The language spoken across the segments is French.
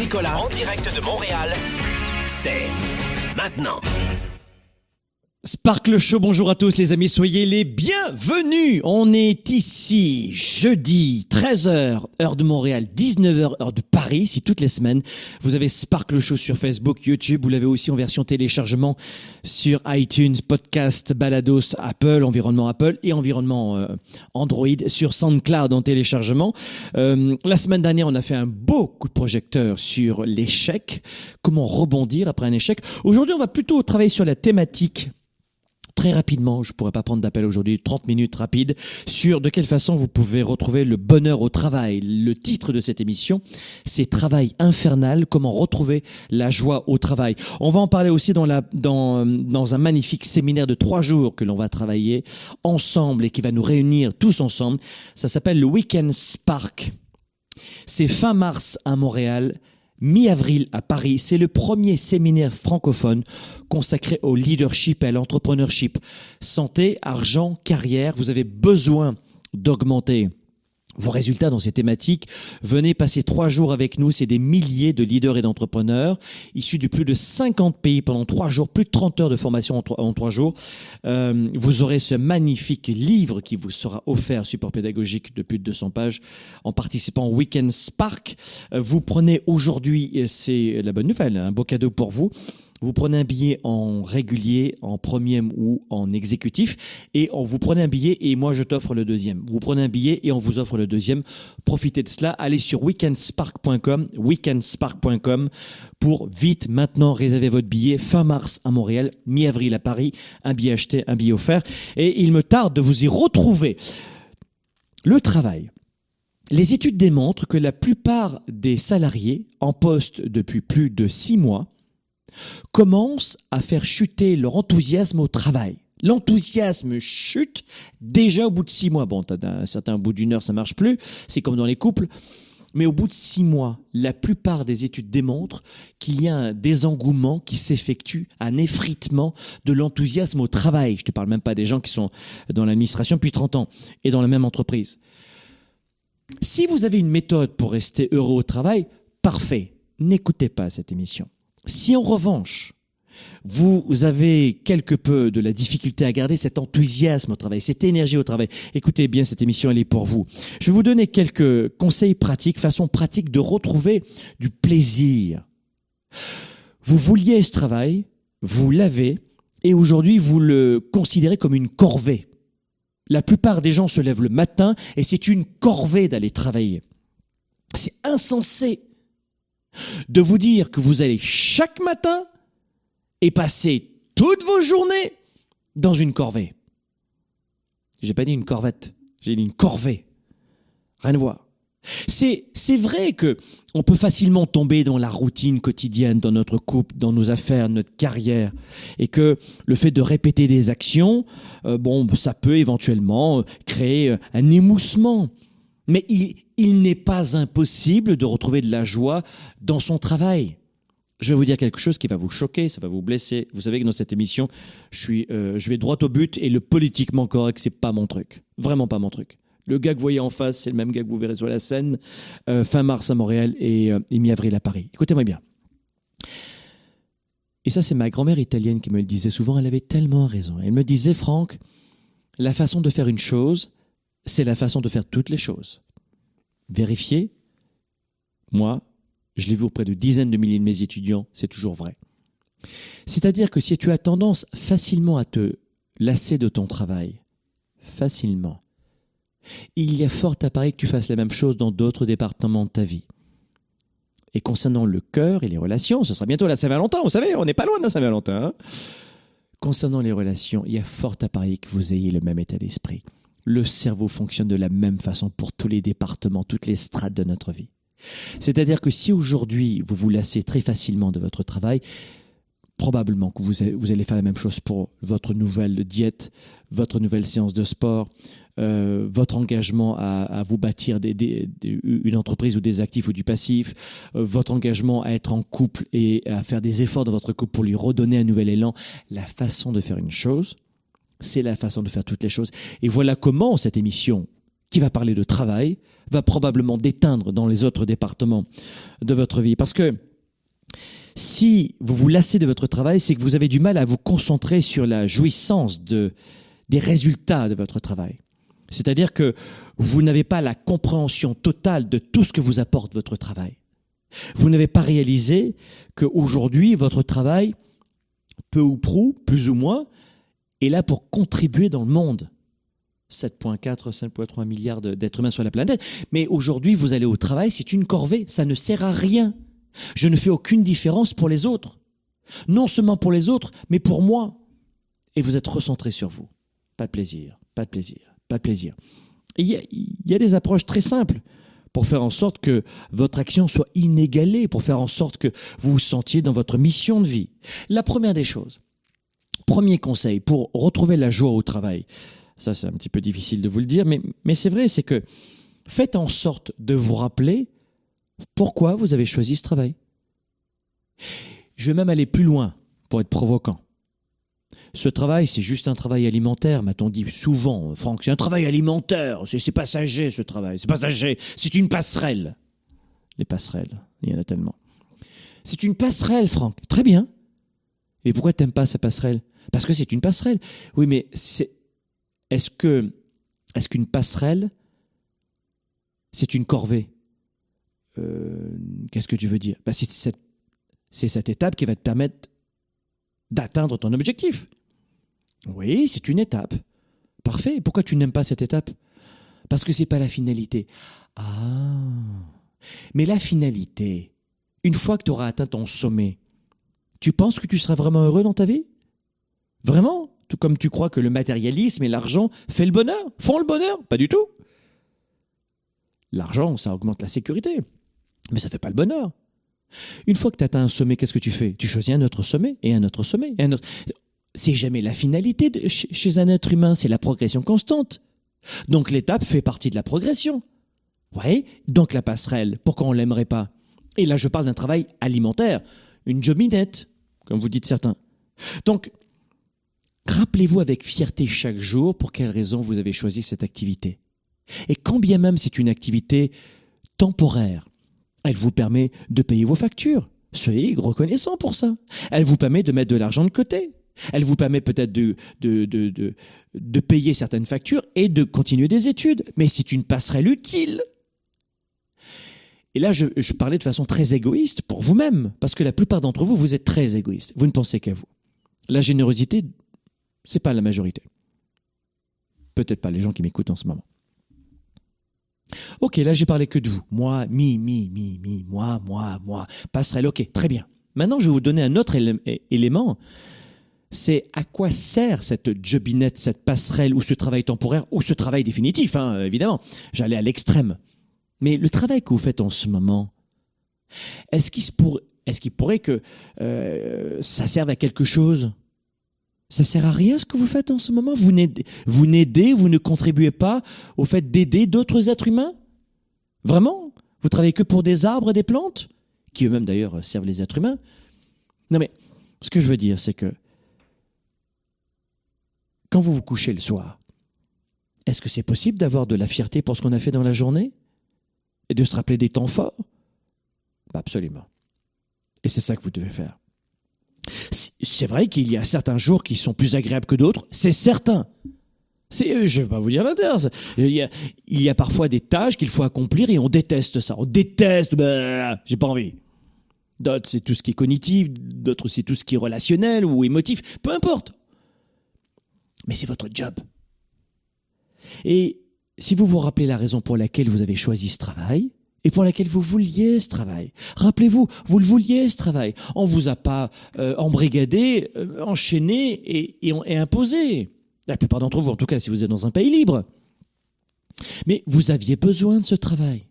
Nicolas en direct de Montréal. C'est maintenant. Sparkle Show, bonjour à tous les amis, soyez les bienvenus. On est ici jeudi 13h heure de Montréal, 19h heure de Paris, si toutes les semaines vous avez Sparkle Show sur Facebook, YouTube, vous l'avez aussi en version téléchargement sur iTunes, podcast, Balados, Apple, environnement Apple et environnement euh, Android sur SoundCloud en téléchargement. Euh, la semaine dernière, on a fait un beau coup de projecteur sur l'échec, comment rebondir après un échec? Aujourd'hui, on va plutôt travailler sur la thématique très rapidement, je pourrais pas prendre d'appel aujourd'hui, 30 minutes rapides, sur de quelle façon vous pouvez retrouver le bonheur au travail. Le titre de cette émission, c'est Travail infernal, comment retrouver la joie au travail. On va en parler aussi dans, la, dans, dans un magnifique séminaire de trois jours que l'on va travailler ensemble et qui va nous réunir tous ensemble. Ça s'appelle le Weekend Spark. C'est fin mars à Montréal, mi-avril à Paris. C'est le premier séminaire francophone consacré au leadership et à l'entrepreneurship. Santé, argent, carrière, vous avez besoin d'augmenter vos résultats dans ces thématiques. Venez passer trois jours avec nous. C'est des milliers de leaders et d'entrepreneurs issus de plus de 50 pays pendant trois jours, plus de 30 heures de formation en trois, jours. Euh, vous aurez ce magnifique livre qui vous sera offert, support pédagogique de plus de 200 pages, en participant au Weekend Spark. Euh, vous prenez aujourd'hui, c'est la bonne nouvelle, un beau cadeau pour vous. Vous prenez un billet en régulier, en premier ou en exécutif, et on vous prenez un billet et moi je t'offre le deuxième. Vous prenez un billet et on vous offre le deuxième. Profitez de cela. Allez sur weekendspark.com, weekendspark.com pour vite maintenant réserver votre billet fin mars à Montréal, mi-avril à Paris, un billet acheté, un billet offert. Et il me tarde de vous y retrouver. Le travail. Les études démontrent que la plupart des salariés en poste depuis plus de six mois commencent à faire chuter leur enthousiasme au travail. L'enthousiasme chute déjà au bout de six mois. Bon, t'as un certain bout d'une heure, ça marche plus. C'est comme dans les couples. Mais au bout de six mois, la plupart des études démontrent qu'il y a un désengouement qui s'effectue, un effritement de l'enthousiasme au travail. Je te parle même pas des gens qui sont dans l'administration depuis 30 ans et dans la même entreprise. Si vous avez une méthode pour rester heureux au travail, parfait. N'écoutez pas cette émission. Si en revanche, vous avez quelque peu de la difficulté à garder cet enthousiasme au travail, cette énergie au travail, écoutez bien, cette émission, elle est pour vous. Je vais vous donner quelques conseils pratiques, façons pratiques de retrouver du plaisir. Vous vouliez ce travail, vous l'avez, et aujourd'hui, vous le considérez comme une corvée. La plupart des gens se lèvent le matin et c'est une corvée d'aller travailler. C'est insensé de vous dire que vous allez chaque matin et passer toutes vos journées dans une corvée. J'ai pas dit une corvette, j'ai dit une corvée. Rien à voir. C'est, c'est vrai que on peut facilement tomber dans la routine quotidienne, dans notre couple, dans nos affaires, notre carrière, et que le fait de répéter des actions, euh, bon, ça peut éventuellement créer un émoussement. Mais il, n'est pas impossible de retrouver de la joie dans son travail. Je vais vous dire quelque chose qui va vous choquer, ça va vous blesser. Vous savez que dans cette émission, je suis, euh, je vais droit au but et le politiquement correct, c'est pas mon truc, vraiment pas mon truc. Le gars que vous voyez en face, c'est le même gars que vous verrez sur la scène euh, fin mars à Montréal et, euh, et mi-avril à Paris. Écoutez-moi bien. Et ça, c'est ma grand-mère italienne qui me le disait souvent. Elle avait tellement raison. Elle me disait, Franck, la façon de faire une chose, c'est la façon de faire toutes les choses. Vérifiez. Moi, je l'ai vu auprès de dizaines de milliers de mes étudiants, c'est toujours vrai. C'est-à-dire que si tu as tendance facilement à te lasser de ton travail, facilement, il y a fort à parier que tu fasses la même chose dans d'autres départements de ta vie. Et concernant le cœur et les relations, ce sera bientôt la Saint-Valentin, vous savez, on n'est pas loin de la Saint-Valentin. hein. concernant les relations, il y a fort à parier que vous ayez le même état d'esprit. Le cerveau fonctionne de la même façon pour tous les départements, toutes les strates de notre vie. C'est-à-dire que si aujourd'hui vous vous lassez très facilement de votre travail, probablement que vous, allez faire la même chose pour votre nouvelle diète, votre nouvelle séance de sport, euh, votre engagement à, vous bâtir une entreprise ou des actifs ou du passif, euh, votre engagement à être en couple et à faire des efforts dans votre couple pour lui redonner un nouvel élan. La façon de faire une chose, c'est la façon de faire toutes les choses. Et voilà comment cette émission, qui va parler de travail, va probablement déteindre dans les autres départements de votre vie. Parce que si vous vous lassez de votre travail, c'est que vous avez du mal à vous concentrer sur la jouissance de, des résultats de votre travail. C'est-à-dire que vous n'avez pas la compréhension totale de tout ce que vous apporte votre travail. Vous n'avez pas réalisé qu'aujourd'hui, votre travail, peu ou prou, plus ou moins, est là pour contribuer dans le monde. 7,4, 5,3 milliards d'êtres humains sur la planète. Mais aujourd'hui, vous allez au travail, c'est une corvée, ça ne sert à rien. Je ne fais aucune différence pour les autres. Non seulement pour les autres, mais pour moi. Et vous êtes recentré sur vous. Pas de plaisir, pas de plaisir, pas de plaisir. Il y y a des approches très simples pour faire en sorte que votre action soit inégalée, pour faire en sorte que vous vous sentiez dans votre mission de vie. La première des choses, premier conseil pour retrouver la joie au travail, ça c'est un petit peu difficile de vous le dire, mais, mais c'est vrai, c'est que faites en sorte de vous rappeler pourquoi vous avez choisi ce travail. Je vais même aller plus loin pour être provoquant. Ce travail, c'est juste un travail alimentaire, m'a-t-on dit souvent. Franck, c'est un travail alimentaire, c'est c'est passager ce travail, c'est passager, c'est une passerelle. Les passerelles, il y en a tellement. C'est une passerelle, Franck. Très bien. Et pourquoi t'aimes pas sa passerelle? Parce que c'est une passerelle. Oui, mais c'est. Est-ce qu'une passerelle, c'est une corvée? Euh, Qu'est-ce que tu veux dire? Bah, c'est cette, c'est cette étape qui va te permettre d'atteindre ton objectif. Oui, c'est une étape. Parfait. Pourquoi tu n'aimes pas cette étape? Parce que c'est pas la finalité. Ah. Mais la finalité, une fois que tu auras atteint ton sommet, tu penses que tu seras vraiment heureux dans ta vie? Vraiment? Tout comme tu crois que le matérialisme et l'argent fait le bonheur Font le bonheur? Pas du tout. L'argent, ça augmente la sécurité, mais ça fait pas le bonheur. Une fois que tu atteint un sommet, qu'est-ce que tu fais? Tu choisis un autre sommet et un autre sommet et un autre. C'est jamais la finalité chez un être humain, c'est la progression constante. Donc l'étape fait partie de la progression. Ouais, donc la passerelle, pourquoi on l'aimerait pas? Et là, je parle d'un travail alimentaire, une jobinette, comme vous dites certains. Donc, rappelez-vous avec fierté chaque jour pour quelle raison vous avez choisi cette activité. Et quand bien même c'est une activité temporaire, elle vous permet de payer vos factures. Soyez reconnaissant pour ça. Elle vous permet de mettre de l'argent de côté. Elle vous permet peut-être de payer certaines factures et de continuer des études. Mais c'est une passerelle utile. Et là, je, parlais de façon très égoïste pour vous-même, parce que la plupart d'entre vous, vous êtes très égoïste. Vous ne pensez qu'à vous. La générosité, c'est pas la majorité. Peut-être pas les gens qui m'écoutent en ce moment. Ok, là j'ai parlé que de vous. Moi, mi, mi, mi, mi, moi, moi, moi. Passerelle, ok, très bien. Maintenant, je vais vous donner un autre élément. C'est à quoi sert cette jobinette, cette passerelle, ou ce travail temporaire, ou ce travail définitif, hein, évidemment. J'allais à l'extrême. Mais le travail que vous faites en ce moment, est-ce qu'il pourrait que euh, ça serve à quelque chose? Ça sert à rien ce que vous faites en ce moment? Vous n'aidez, vous ne contribuez pas au fait d'aider d'autres êtres humains? Vraiment? Vous travaillez que pour des arbres et des plantes? Qui eux-mêmes d'ailleurs servent les êtres humains? Non mais, ce que je veux dire, c'est que quand vous vous couchez le soir, est-ce que c'est possible d'avoir de la fierté pour ce qu'on a fait dans la journée? Et de se rappeler des temps forts? Bah, Absolument. Et c'est ça que vous devez faire. C'est- vrai qu'il y a certains jours qui sont plus agréables que d'autres, c'est certain. C'est, euh, je vais pas vous dire l'inverse. Il y a, il y a parfois des tâches qu'il faut accomplir et on déteste ça. On déteste, bah, j'ai pas envie. D'autres, c'est tout ce qui est cognitif, d'autres, c'est tout ce qui est relationnel ou émotif, peu importe. Mais c'est votre job. Et si vous vous rappelez la raison pour laquelle vous avez choisi ce travail, et pour laquelle vous vouliez ce travail. Rappelez-vous, vous le vouliez ce travail. On vous a pas euh, embrigadé, euh, enchaîné et, et, et imposé. La plupart d'entre vous, en tout cas, si vous êtes dans un pays libre. Mais vous aviez besoin de ce travail.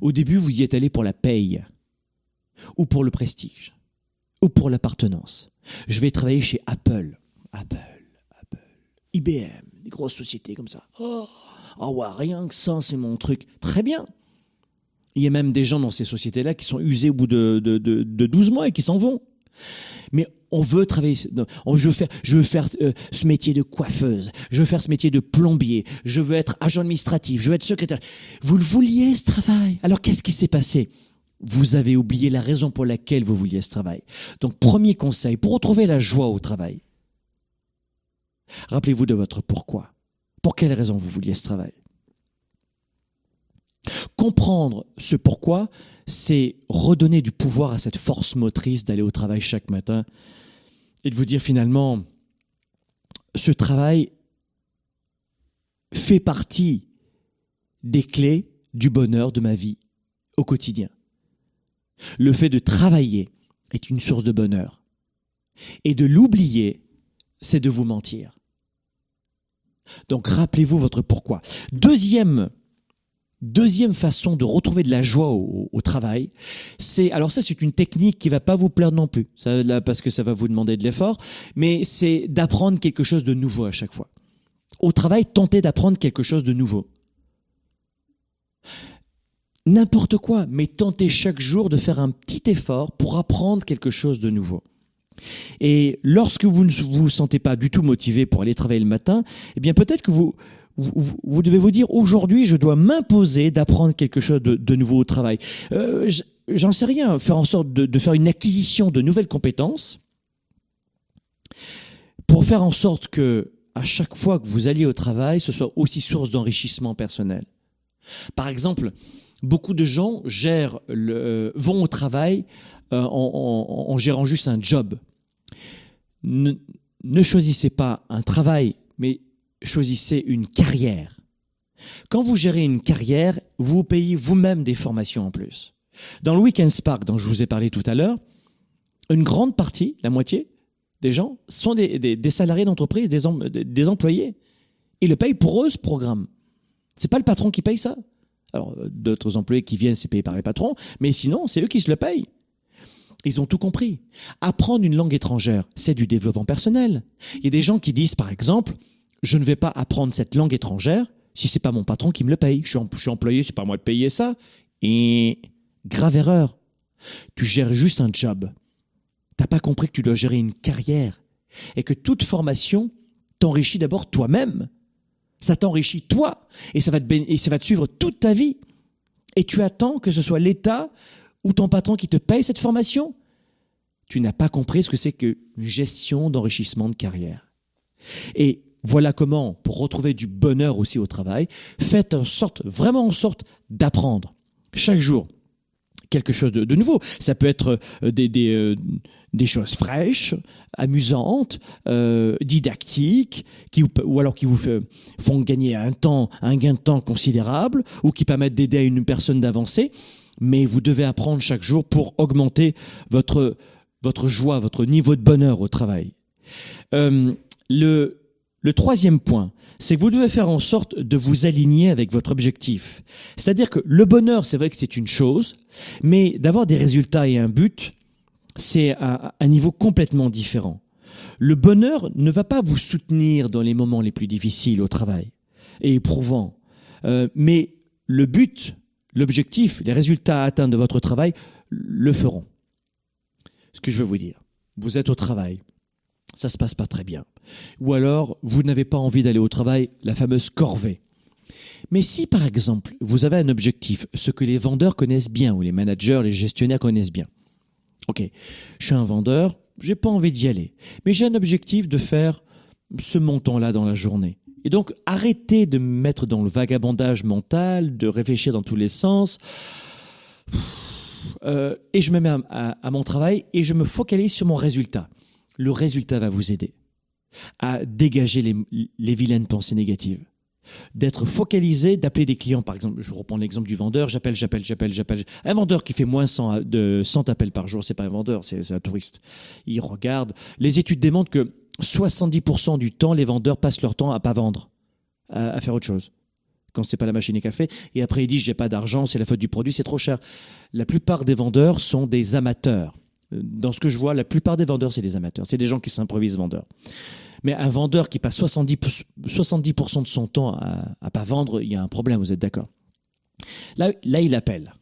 Au début, vous y êtes allé pour la paye, ou pour le prestige, ou pour l'appartenance. Je vais travailler chez Apple. Apple, Apple, IBM, des grosses sociétés comme ça. Oh, oh ouais, rien que ça, c'est mon truc. Très bien. Il y a même des gens dans ces sociétés-là qui sont usés au bout de, de, de, de 12 mois et qui s'en vont. Mais on veut travailler, on, je veux faire, je veux faire euh, ce métier de coiffeuse, je veux faire ce métier de plombier, je veux être agent administratif, je veux être secrétaire. Vous le vouliez ce travail? Alors qu'est-ce qui s'est passé? Vous avez oublié la raison pour laquelle vous vouliez ce travail. Donc premier conseil, pour retrouver la joie au travail, rappelez-vous de votre pourquoi. Pour quelle raison vous vouliez ce travail? Comprendre ce pourquoi, c'est redonner du pouvoir à cette force motrice d'aller au travail chaque matin et de vous dire finalement, ce travail fait partie des clés du bonheur de ma vie au quotidien. Le fait de travailler est une source de bonheur. Et de l'oublier, c'est de vous mentir. Donc rappelez-vous votre pourquoi. Deuxième façon de retrouver de la joie au, travail, c'est alors ça c'est une technique qui va pas vous plaire non plus, parce que ça va vous demander de l'effort, mais c'est d'apprendre quelque chose de nouveau à chaque fois. Au travail, tentez d'apprendre quelque chose de nouveau. N'importe quoi, mais tentez chaque jour de faire un petit effort pour apprendre quelque chose de nouveau. Et lorsque vous ne vous sentez pas du tout motivé pour aller travailler le matin, eh bien peut-être que vous vous, devez vous dire aujourd'hui, je dois m'imposer d'apprendre quelque chose de, nouveau au travail. Euh, J'en sais rien, faire en sorte de, faire une acquisition de nouvelles compétences pour faire en sorte que à chaque fois que vous alliez au travail, ce soit aussi source d'enrichissement personnel. Par exemple, beaucoup de gens gèrent euh, vont au travail euh, en, gérant juste un job. Ne, choisissez pas un travail, mais choisissez une carrière. Quand vous gérez une carrière, vous payez vous-même des formations en plus. Dans le Weekend Spark, dont je vous ai parlé tout à l'heure, une grande partie, la moitié des gens, sont des, salariés d'entreprise, des, des, employés. Ils le payent pour eux, ce programme. C'est pas le patron qui paye ça. Alors, d'autres employés qui viennent, c'est payé par les patrons, mais sinon, c'est eux qui se le payent. Ils ont tout compris. Apprendre une langue étrangère, c'est du développement personnel. Il y a des gens qui disent, par exemple, je ne vais pas apprendre cette langue étrangère si c'est pas mon patron qui me le paye. Je suis, je suis employé, c'est pas moi de payer ça. Et grave erreur. Tu gères juste un job. T'as pas compris que tu dois gérer une carrière et que toute formation t'enrichit d'abord toi-même. Ça t'enrichit toi et ça va te et ça va te suivre toute ta vie. Et tu attends que ce soit l'État ou ton patron qui te paye cette formation. Tu n'as pas compris ce que c'est qu'une gestion d'enrichissement de carrière. Et voilà comment, pour retrouver du bonheur aussi au travail, faites en sorte, vraiment en sorte d'apprendre chaque jour quelque chose de, nouveau. Ça peut être euh, des, euh, des choses fraîches, amusantes, euh, didactiques, qui, ou alors qui vous font gagner un temps, un gain de temps considérable, ou qui permettent d'aider une personne d'avancer. Mais vous devez apprendre chaque jour pour augmenter votre, votre joie, votre niveau de bonheur au travail. Euh, le, le troisième point, c'est que vous devez faire en sorte de vous aligner avec votre objectif. C'est-à-dire que le bonheur, c'est vrai que c'est une chose, mais d'avoir des résultats et un but, c'est un, un, niveau complètement différent. Le bonheur ne va pas vous soutenir dans les moments les plus difficiles au travail et éprouvants, euh, mais le but, l'objectif, les résultats à atteindre de votre travail le feront. Ce que je veux vous dire, vous êtes au travail, ça se passe pas très bien. Ou alors, vous n'avez pas envie d'aller au travail, la fameuse corvée. Mais si, par exemple, vous avez un objectif, ce que les vendeurs connaissent bien, ou les managers, les gestionnaires connaissent bien. Ok, je suis un vendeur, j'ai pas envie d'y aller, mais j'ai un objectif de faire ce montant-là dans la journée. Et donc, arrêtez de me mettre dans le vagabondage mental, de réfléchir dans tous les sens. Euh, et je me mets à, mon travail et je me focalise sur mon résultat le résultat va vous aider à dégager les, vilaines pensées négatives. d'être focalisé, d'appeler des clients. Par exemple, je reprends l'exemple du vendeur, j'appelle, j'appelle, j'appelle, j'appelle. Un vendeur qui fait moins de 100 appels par jour, c'est pas un vendeur, c'est un touriste. Il regarde. Les études démontrent que 70% du temps, les vendeurs passent leur temps à pas vendre, à, faire autre chose. Quand c'est pas la machine à café. Et après, ils disent, j'ai pas d'argent, c'est la faute du produit, c'est trop cher. La plupart des vendeurs sont des amateurs. Dans ce que je vois, la plupart des vendeurs, c'est des amateurs. C'est des gens qui s'improvisent vendeurs. Mais un vendeur qui passe 70%, 70 de son temps à, à pas vendre, il y a un problème, vous êtes d'accord? Là, là, il appelle.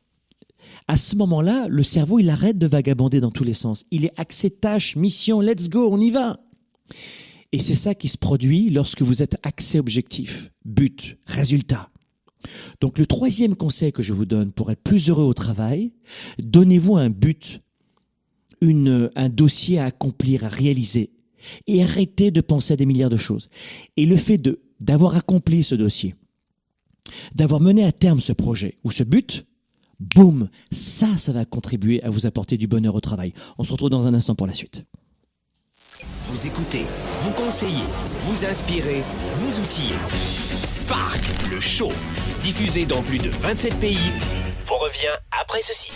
À ce moment-là, le cerveau, il arrête de vagabonder dans tous les sens. Il est axé tâche, mission, let's go, on y va. Et c'est ça qui se produit lorsque vous êtes axé objectif, but, résultat. Donc le troisième conseil que je vous donne pour être plus heureux au travail, donnez-vous un but, une, un dossier à accomplir, à réaliser et arrêtez de penser à des milliards de choses. Et le fait d'avoir accompli ce dossier, d'avoir mené à terme ce projet ou ce but, boum, ça, ça va contribuer à vous apporter du bonheur au travail. On se retrouve dans un instant pour la suite. Vous écoutez, vous conseillez, vous inspirez, vous outillez. Spark, le show, diffusé dans plus de 27 pays, vous revient après ceci.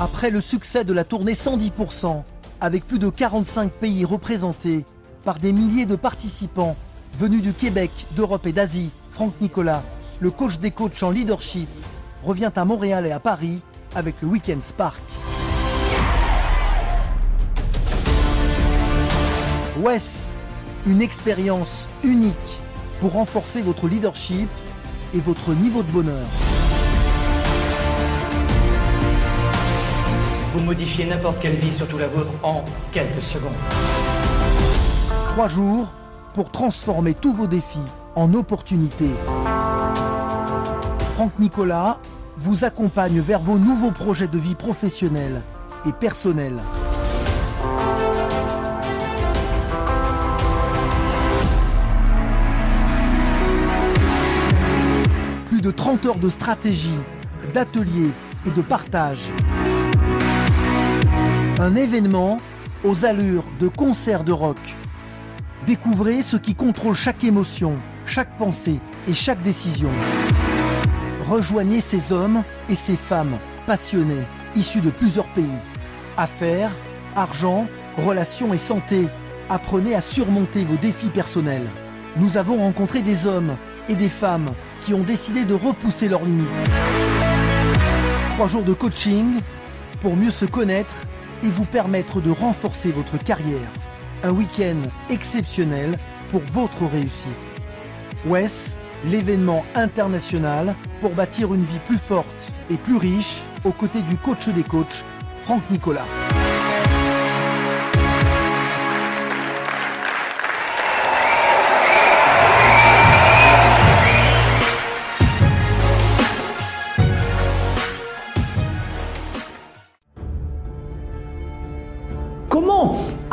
Après le succès de la tournée 110%, avec plus de 45 pays représentés par des milliers de participants venus du Québec, d'Europe et d'Asie, Franck Nicolas, le coach des coachs en leadership, revient à Montréal et à Paris avec le Weekend Spark. WES, une expérience unique pour renforcer votre leadership et votre niveau de bonheur. Vous modifiez n'importe quelle vie, surtout la vôtre, en quelques secondes. Trois jours pour transformer tous vos défis en opportunités. Franck Nicolas vous accompagne vers vos nouveaux projets de vie professionnelle et personnelle. De 30 heures de stratégie, d'ateliers et de partage. Un événement aux allures de concert de rock. Découvrez ce qui contrôle chaque émotion, chaque pensée et chaque décision. Rejoignez ces hommes et ces femmes passionnés, issus de plusieurs pays. Affaires, argent, relations et santé. Apprenez à surmonter vos défis personnels. Nous avons rencontré des hommes et des femmes qui ont décidé de repousser leurs limites. Trois jours de coaching pour mieux se connaître et vous permettre de renforcer votre carrière. Un week-end exceptionnel pour votre réussite. WES, l'événement international pour bâtir une vie plus forte et plus riche aux côtés du coach des coachs, Franck Nicolas.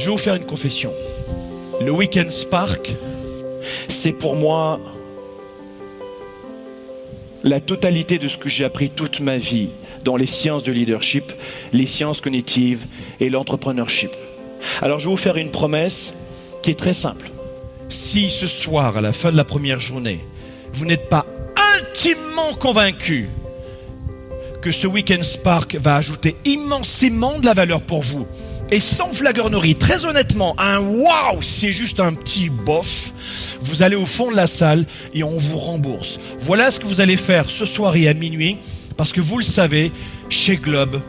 Je vais vous faire une confession. Le Weekend Spark, c'est pour moi la totalité de ce que j'ai appris toute ma vie dans les sciences de leadership, les sciences cognitives et l'entrepreneurship. Alors je vais vous faire une promesse qui est très simple. Si ce soir, à la fin de la première journée, vous n'êtes pas intimement convaincu que ce Weekend Spark va ajouter immensément de la valeur pour vous, et sans flagornerie, très honnêtement, un waouh, c'est juste un petit bof, vous allez au fond de la salle et on vous rembourse. Voilà ce que vous allez faire ce soir et à minuit, parce que vous le savez, chez Globe,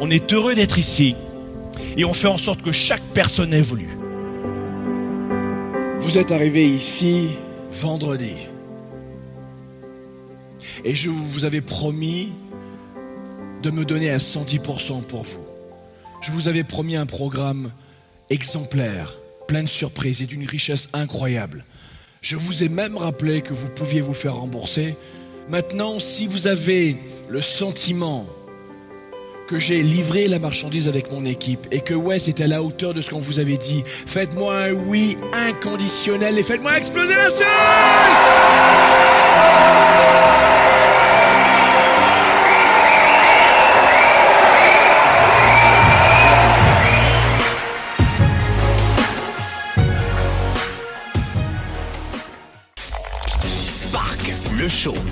on est heureux d'être ici et on fait en sorte que chaque personne évolue. Vous êtes arrivé ici vendredi. Et je vous avais promis de me donner à 110% pour vous. Je vous avais promis un programme exemplaire, plein de surprises et d'une richesse incroyable. Je vous ai même rappelé que vous pouviez vous faire rembourser. Maintenant, si vous avez le sentiment que j'ai livré la marchandise avec mon équipe et que ouais, c'était à la hauteur de ce qu'on vous avait dit, faites-moi un oui inconditionnel et faites-moi exploser la salle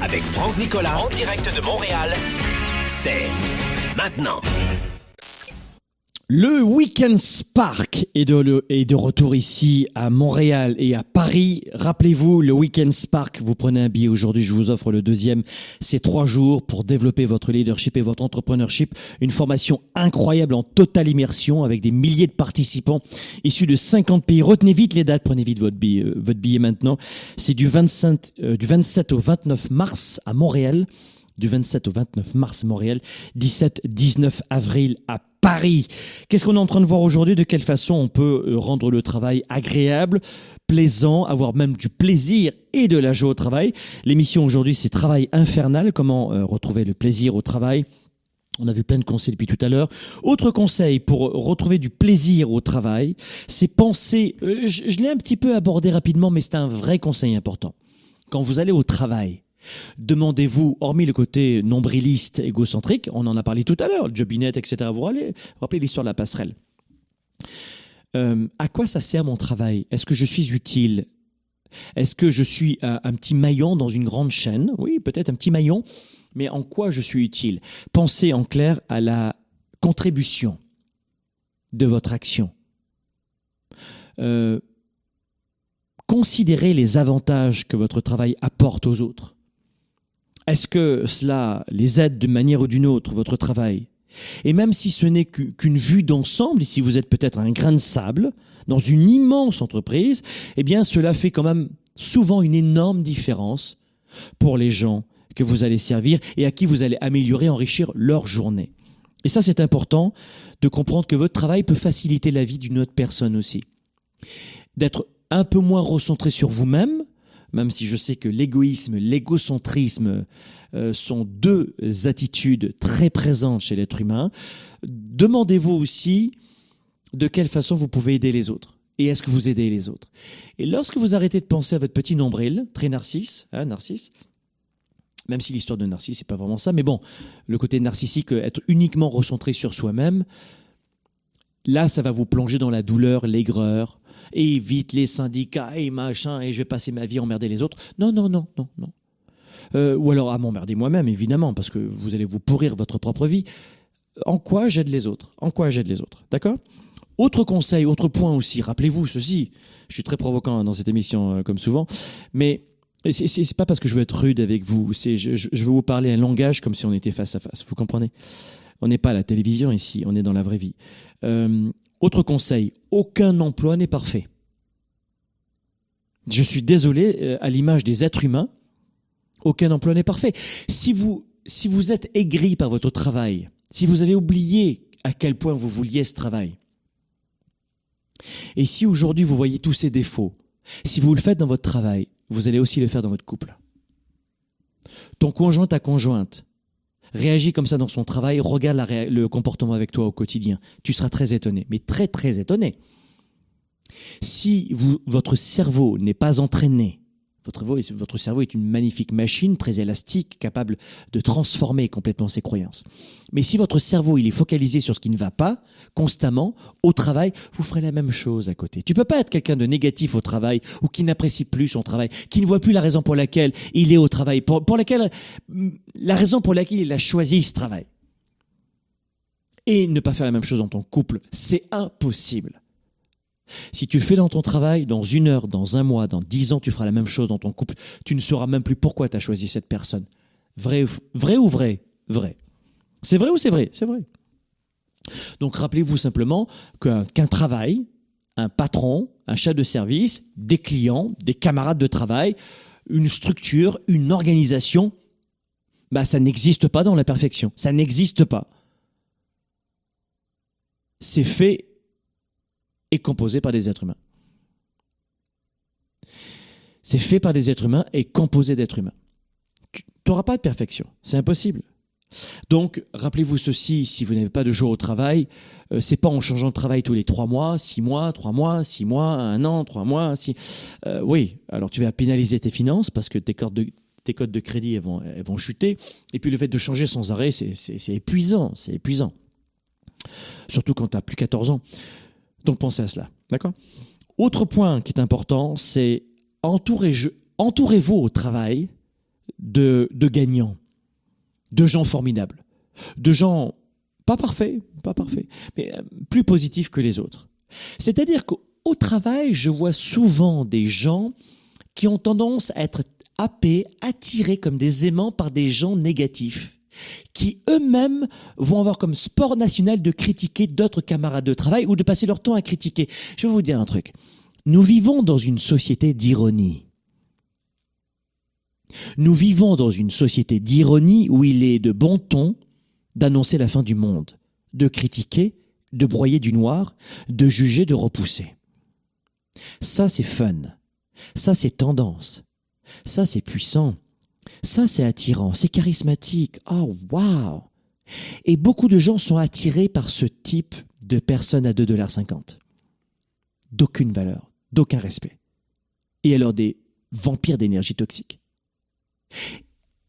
avec Franck Nicolas en direct de Montréal, c'est maintenant. Le Weekend Spark est de, retour ici à Montréal et à Paris. Rappelez-vous, le Weekend Spark, vous prenez un billet aujourd'hui, je vous offre le deuxième. C'est trois jours pour développer votre leadership et votre entrepreneurship. Une formation incroyable en totale immersion avec des milliers de participants issus de 50 pays. Retenez vite les dates, prenez vite votre billet, euh, maintenant. C'est du, 25, euh, du 27 au 29 mars à Montréal du 27 au 29 mars Montréal, 17-19 avril à Paris. Qu'est-ce qu'on est en train de voir aujourd'hui? De quelle façon on peut euh, rendre le travail agréable, plaisant, avoir même du plaisir et de la joie au travail? L'émission aujourd'hui, c'est Travail infernal, comment euh, retrouver le plaisir au travail? On a vu plein de conseils depuis tout à l'heure. Autre conseil pour retrouver du plaisir au travail, c'est penser, euh, je l'ai un petit peu abordé rapidement, mais c'est un vrai conseil important. Quand vous allez au travail, Demandez-vous, hormis le côté nombriliste, égocentrique, on en a parlé tout à l'heure, le jobinette, etc. Vous vous rappelez l'histoire de la passerelle. Euh, à quoi ça sert mon travail? Est-ce que je suis utile? Est-ce que je suis un, un, petit maillon dans une grande chaîne? Oui, peut-être un petit maillon, mais en quoi je suis utile? Pensez en clair à la contribution de votre action. Euh, considérez les avantages que votre travail apporte aux autres. Est-ce que cela les aide d'une manière ou d'une autre, votre travail? Et même si ce n'est qu'une vue d'ensemble, si vous êtes peut-être un grain de sable dans une immense entreprise, eh bien cela fait quand même souvent une énorme différence pour les gens que vous allez servir et à qui vous allez améliorer, enrichir leur journée. Et ça, c'est important de comprendre que votre travail peut faciliter la vie d'une autre personne aussi. D'être un peu moins recentré sur vous-même, même si je sais que l'égoïsme, l'égocentrisme euh, sont deux attitudes très présentes chez l'être humain, demandez-vous aussi de quelle façon vous pouvez aider les autres. Et est-ce que vous aidez les autres Et lorsque vous arrêtez de penser à votre petit nombril, très narcisse, hein, narcisse, même si l'histoire de narcisse, c'est pas vraiment ça, mais bon, le côté narcissique, être uniquement recentré sur soi-même, là, ça va vous plonger dans la douleur, l'aigreur, évite les syndicats et machin, et je vais passer ma vie à emmerder les autres. Non, non, non, non, non. Euh, ou alors à m'emmerder moi-même, évidemment, parce que vous allez vous pourrir votre propre vie. En quoi j'aide les autres? En quoi j'aide les autres? D'accord? Autre conseil, autre point aussi, rappelez-vous ceci. Je suis très provoquant dans cette émission, euh, comme souvent, mais c'est pas parce que je veux être rude avec vous. Je, veux vous parler un langage comme si on était face à face. Vous comprenez? On n'est pas à la télévision ici, on est dans la vraie vie. Euh, autre conseil, aucun emploi n'est parfait. Je suis désolé, euh, à l'image des êtres humains, aucun emploi n'est parfait. Si vous, êtes aigri par votre travail, si vous avez oublié à quel point vous vouliez ce travail, et si aujourd'hui vous voyez tous ces défauts, si vous le faites dans votre travail, vous allez aussi le faire dans votre couple. Ton conjoint, ta conjointe, réagit comme ça dans son travail, regarde le comportement avec toi au quotidien. Tu seras très étonné, mais très très étonné. Si votre cerveau n'est pas entraîné votre, cerveau est une magnifique machine, très élastique, capable de transformer complètement ses croyances. Mais si votre cerveau il est focalisé sur ce qui ne va pas, constamment, au travail, vous ferez la même chose à côté. Tu peux pas être quelqu'un de négatif au travail ou qui n'apprécie plus son travail, qui ne voit plus la raison pour laquelle il est au travail, pour, pour laquelle, la raison pour laquelle il a choisi ce travail. et ne pas faire la même chose dans ton couple, c'est impossible. Si tu fais dans ton travail, dans une heure, dans un mois, dans dix ans, tu feras la même chose dans ton couple. Tu ne sauras même plus pourquoi tu as choisi cette personne. Vrai, vrai ou vrai? Vrai. C'est vrai ou c'est vrai? C'est vrai. Donc rappelez-vous simplement qu'un travail, un patron, un chef de service, des clients, des camarades de travail, une structure, une organisation, bah ça n'existe pas dans la perfection. Ça n'existe pas. C'est fait composé par des êtres humains. C'est fait par des êtres humains et composé d'êtres humains. Tu n'auras pas de perfection. C'est impossible. Donc, rappelez-vous ceci, si vous n'avez pas de jour au travail, euh, c'est pas en changeant de travail tous les trois mois, six mois, trois mois, six mois, un an, trois mois, six... Euh, oui, alors tu vas pénaliser tes finances parce que tes codes de, crédit vont chuter. Et puis le fait de changer sans arrêt, c'est épuisant, c'est épuisant. Surtout quand tu as plus 14 ans. Donc pensez à cela, d'accord. Autre point qui est important, c'est entourez-vous au travail de, de gagnants de gens formidables, de gens pas parfaits, pas parfaits, mais euh, plus positifs que les autres. C'est-à-dire qu'au travail, je vois souvent des gens qui ont tendance à être happés, attirés comme des aimants par des gens négatifs, qui eux-mêmes vont avoir comme sport national de critiquer d'autres camarades de travail ou de passer leur temps à critiquer. Je vais vous dire un truc. Nous vivons dans une société d'ironie. Nous vivons dans une société d'ironie où il est de bon ton d'annoncer la fin du monde, de critiquer, de broyer du noir, de juger, de repousser. Ça, c'est fun. Ça, c'est tendance. Ça, c'est puissant. Ça, c'est attirant. C'est charismatique. Oh, waouh! Et beaucoup de gens sont attirés par ce type de personnes à 2,50$. D'aucune valeur, d'aucun respect. Et alors des vampires d'énergie toxique.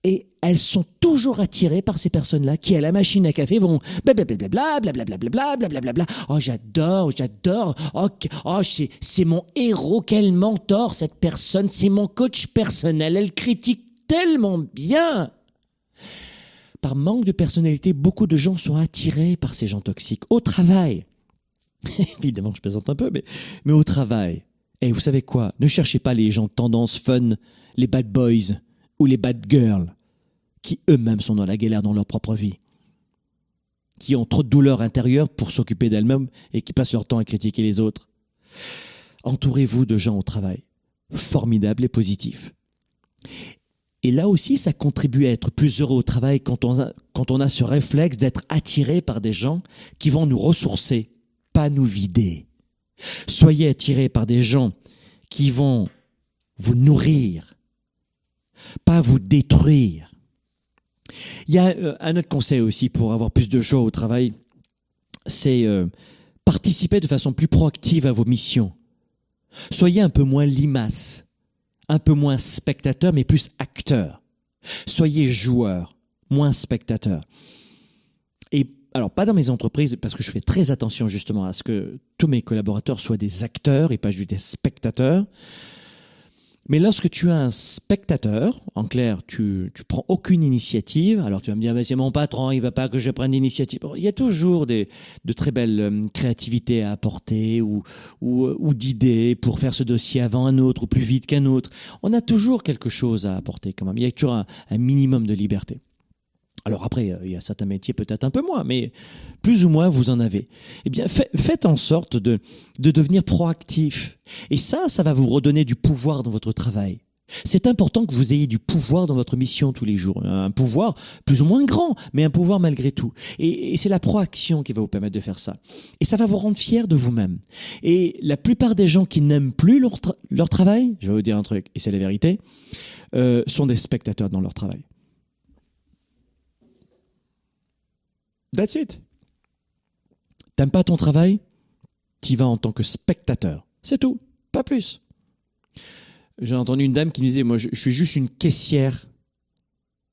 Et elles sont toujours attirées par ces personnes-là qui, à la machine à café, vont blablabla, blablabla, blablabla. Oh, j'adore, j'adore. Oh, oh c'est mon héros. Quel mentor, cette personne. C'est mon coach personnel. Elle critique tellement bien. Par manque de personnalité, beaucoup de gens sont attirés par ces gens toxiques. Au travail. Évidemment, je plaisante un peu, mais, au travail. Et vous savez quoi? Ne cherchez pas les gens tendance fun, les bad boys ou les bad girls, qui eux-mêmes sont dans la galère dans leur propre vie, qui ont trop de douleurs intérieures pour s'occuper d'elles-mêmes et qui passent leur temps à critiquer les autres. Entourez-vous de gens au travail, formidables et positifs. Et là aussi, ça contribue à être plus heureux au travail quand on a, ce réflexe d'être attiré par des gens qui vont nous ressourcer, pas nous vider. Soyez attirés par des gens qui vont vous nourrir, pas vous détruire. Il y a euh, un autre conseil aussi pour avoir plus de joie au travail, c'est euh, participer de façon plus proactive à vos missions. Soyez un peu moins limace, un peu moins spectateur, mais plus acteur. Soyez joueur, moins spectateur. Et alors, pas dans mes entreprises, parce que je fais très attention justement à ce que tous mes collaborateurs soient des acteurs et pas juste des spectateurs. Mais lorsque tu as un spectateur, en clair, tu, tu prends aucune initiative, alors tu vas me dire, mais c'est mon patron, il va pas que je prenne l'initiative. il y a toujours des, de très belles euh, créativités à apporter ou, ou, ou d'idées pour faire ce dossier avant un autre ou plus vite qu'un autre. On a toujours quelque chose à apporter quand même. Il y a toujours un minimum de liberté. Alors après, il y a certains métiers peut-être un peu moins, mais plus ou moins vous en avez. Eh bien, faites en sorte de, de devenir proactif. Et ça, ça va vous redonner du pouvoir dans votre travail. C'est important que vous ayez du pouvoir dans votre mission tous les jours. Un pouvoir plus ou moins grand, mais un pouvoir malgré tout. Et, c'est la proaction qui va vous permettre de faire ça. Et ça va vous rendre fier de vous-même. Et la plupart des gens qui n'aiment plus leur, leur, travail, je vais vous dire un truc, et c'est la vérité, euh, sont des spectateurs dans leur travail. That's it. T'aimes pas ton travail T'y vas en tant que spectateur. C'est tout, pas plus. J'ai entendu une dame qui me disait Moi, je, suis juste une caissière.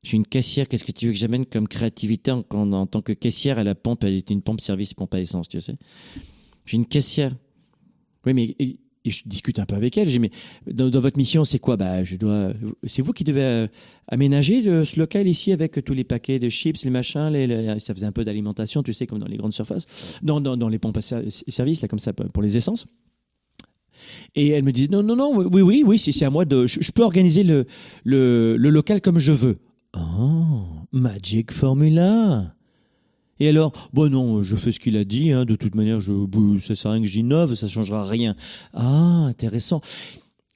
Je suis une caissière, qu'est-ce que tu veux que j'amène comme créativité en, tant que caissière à la pompe? Elle une pompe service pompe à essence, tu sais. Je suis une caissière. Oui, mais et je discute un peu avec elle. J'ai mais dans, votre mission, c'est quoi? Bah, je dois. C'est vous qui devez euh, aménager le, ce local ici avec tous les paquets de chips, les machins. Les, les ça faisait un peu d'alimentation, tu sais, comme dans les grandes surfaces, dans, dans, dans les pompes à service, là, comme ça, pour les essences. Et elle me dit non, non, non, oui, oui, oui, c'est à moi de. Je, je peux organiser le, le, le local comme je veux. Oh, Magic Formula. Et alors, bon non, je fais ce qu'il a dit, hein, de toute manière, je, ça sert à rien que j'innove, ça changera rien. Ah, intéressant.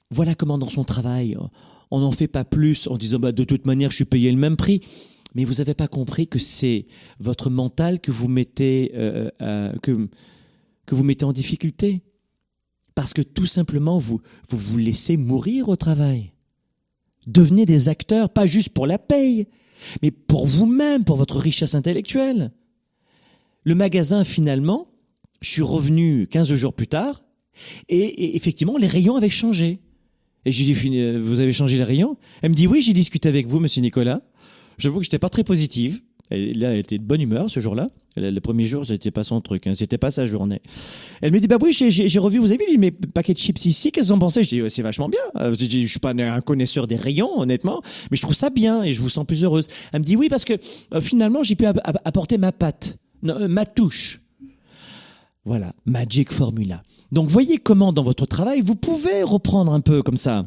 Voilà comment dans son travail, on n'en fait pas plus en disant, bah, de toute manière, je suis payé le même prix. Mais vous n'avez pas compris que c'est votre mental que vous mettez, euh, euh, que, que vous mettez en difficulté. Parce que tout simplement, vous, vous vous laissez mourir au travail. Devenez des acteurs, pas juste pour la paye, mais pour vous-même, pour votre richesse intellectuelle. Le magasin, finalement, je suis revenu 15 jours plus tard, et, effectivement, les rayons avaient changé. Et j'ai dit, euh, vous avez changé les rayons? Elle me dit, oui, j'ai discuté avec vous, monsieur Nicolas. J'avoue que j'étais pas très positive. Et là, elle était de bonne humeur ce jour-là. Le premier jour, c'était pas son truc, hein. c'était pas sa journée. Elle me dit bah oui, j'ai revu. Vous avez vu mes paquets de chips ici Qu'est-ce que vous en pensez? Je dis c'est vachement bien. Euh, je, dis, je suis pas un connaisseur des rayons, honnêtement, mais je trouve ça bien et je vous sens plus heureuse. Elle me dit oui parce que euh, finalement j'ai pu apporter ma patte. Euh, ma touche. Voilà, Magic Formula. Donc voyez comment dans votre travail, vous pouvez reprendre un peu comme ça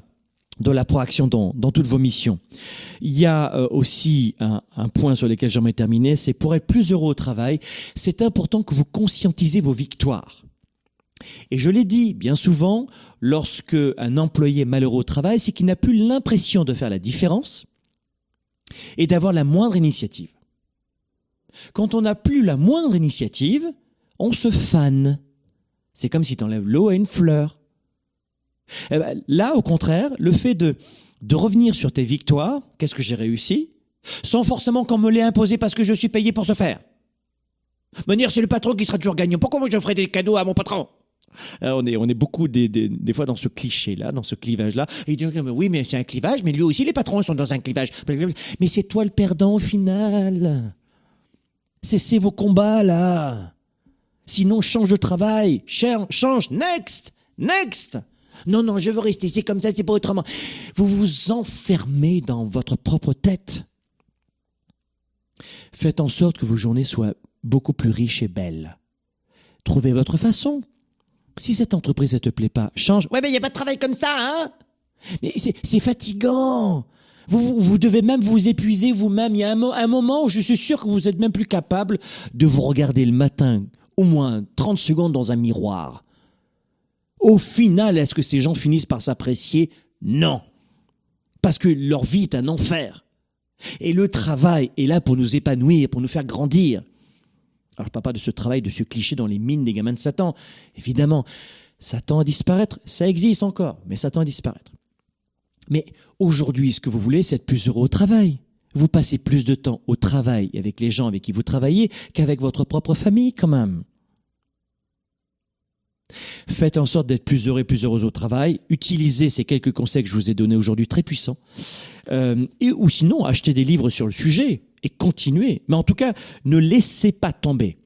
de la proaction dans, dans toutes vos missions. Il y a euh, aussi un, un, point sur lequel j'aimerais terminer, c'est pour être plus heureux au travail, c'est important que vous conscientisez vos victoires. Et je l'ai dit bien souvent, lorsque un employé est malheureux au travail, c'est qu'il n'a plus l'impression de faire la différence et d'avoir la moindre initiative. Quand on n'a plus la moindre initiative, on se fane. C'est comme si tu enlèves l'eau à une fleur. Eh ben, là, au contraire, le fait de, de revenir sur tes victoires, qu'est-ce que j'ai réussi, sans forcément qu'on me l'ait imposé parce que je suis payé pour ce faire. Me dire, c'est le patron qui sera toujours gagnant. Pourquoi moi je ferai des cadeaux à mon patron? Euh, on est, on est beaucoup des, des, fois dans ce cliché-là, dans ce clivage-là. Et dit, oui, mais c'est un clivage, mais lui aussi, les patrons sont dans un clivage. Mais c'est toi le perdant au final. Cessez vos combats là. Sinon, change de travail. Change. Next. Next. Non, non, je veux rester. C'est comme ça, c'est pas autrement. Vous vous enfermez dans votre propre tête. Faites en sorte que vos journées soient beaucoup plus riches et belles. Trouvez votre façon. Si cette entreprise ne te plaît pas, change. Ouais, mais il n'y a pas de travail comme ça, hein? Mais c'est fatigant. Vous, devez même vous épuiser vous-même. Il y a un, moment où je suis sûr que vous êtes même plus capable de vous regarder le matin, au moins 30 secondes dans un miroir. Au final, est-ce que ces gens finissent par s'apprécier? Non. Parce que leur vie est un enfer. Et le travail est là pour nous épanouir, pour nous faire grandir. Alors je pas de ce travail, de ce cliché dans les mines des gamins de Satan. Évidemment, Satan à disparaître, ça existe encore, mais Satan à disparaître. Mais aujourd'hui, ce que vous voulez, c'est être plus heureux au travail. Vous passez plus de temps au travail avec les gens avec qui vous travaillez qu'avec votre propre famille quand même. Faites en sorte d'être plus heureux et plus heureuse au travail. Utilisez ces quelques conseils que je vous ai donnés aujourd'hui, très puissants. Euh, ou sinon, achetez des livres sur le sujet et continuez. Mais en tout cas, ne laissez pas tomber.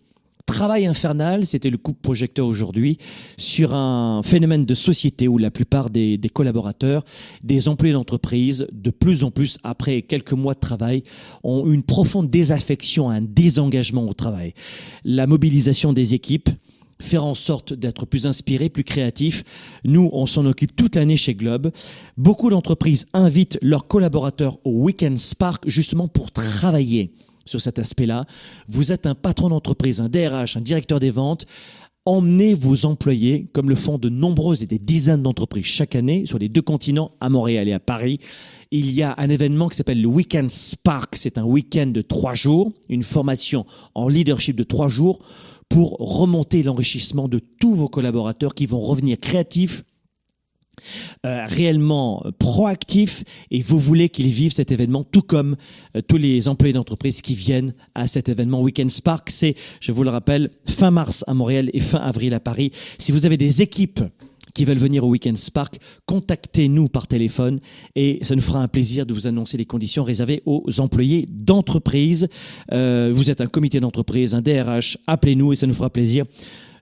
Travail infernal, c'était le coup projecteur aujourd'hui sur un phénomène de société où la plupart des, des collaborateurs, des employés d'entreprise, de plus en plus, après quelques mois de travail, ont une profonde désaffection, un désengagement au travail. La mobilisation des équipes, faire en sorte d'être plus inspiré, plus créatif. Nous, on s'en occupe toute l'année chez Globe. Beaucoup d'entreprises invitent leurs collaborateurs au Weekend Spark justement pour travailler sur cet aspect-là. Vous êtes un patron d'entreprise, un DRH, un directeur des ventes. Emmenez vos employés, comme le font de nombreuses et des dizaines d'entreprises chaque année sur les deux continents, à Montréal et à Paris. Il y a un événement qui s'appelle le Weekend Spark. C'est un week-end de trois jours, une formation en leadership de trois jours pour remonter l'enrichissement de tous vos collaborateurs qui vont revenir créatifs, euh, réellement proactifs et vous voulez qu'ils vivent cet événement tout comme euh, tous les employés d'entreprise qui viennent à cet événement Weekend Spark. C'est, je vous le rappelle, fin mars à Montréal et fin avril à Paris. Si vous avez des équipes qui veulent venir au Weekend Spark, contactez-nous par téléphone et ça nous fera un plaisir de vous annoncer les conditions réservées aux employés d'entreprise. Euh, vous êtes un comité d'entreprise, un DRH, appelez-nous et ça nous fera plaisir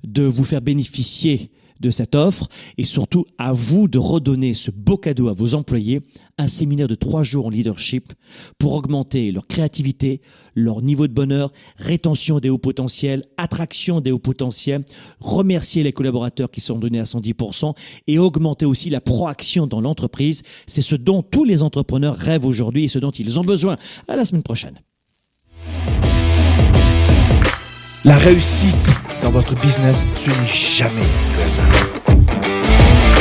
de vous faire bénéficier de cette offre et surtout à vous de redonner ce beau cadeau à vos employés, un séminaire de trois jours en leadership pour augmenter leur créativité, leur niveau de bonheur, rétention des hauts potentiels, attraction des hauts potentiels, remercier les collaborateurs qui sont donnés à 110% et augmenter aussi la proaction dans l'entreprise. C'est ce dont tous les entrepreneurs rêvent aujourd'hui et ce dont ils ont besoin. À la semaine prochaine. La réussite votre business, ce n'est jamais le hasard.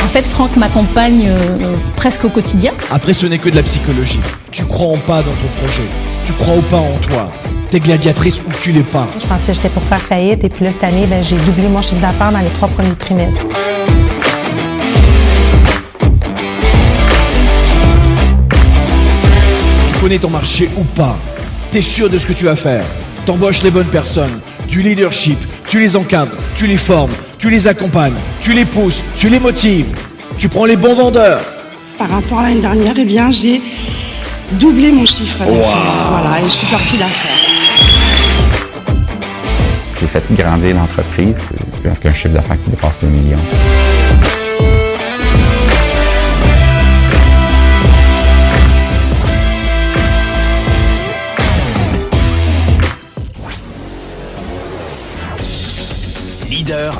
En fait, Franck m'accompagne euh, presque au quotidien. Après, ce n'est que de la psychologie. Tu crois en pas dans ton projet. Tu crois ou pas en toi. T'es gladiatrice ou tu l'es pas. Je pensais que j'étais pour faire faillite et puis là, cette année, ben, j'ai doublé mon chiffre d'affaires dans les trois premiers trimestres. Tu connais ton marché ou pas. T'es sûr de ce que tu vas faire. T'embauches les bonnes personnes. Du leadership. Tu les encadres. Tu les formes. Tu les accompagnes. Tu les pousses. Tu les motives. Tu prends les bons vendeurs. Par rapport à l'année dernière, eh bien, j'ai doublé mon chiffre d'affaires. Voilà, et je suis sortie d'affaires. J'ai fait grandir l'entreprise avec un chiffre d'affaires qui dépasse le million.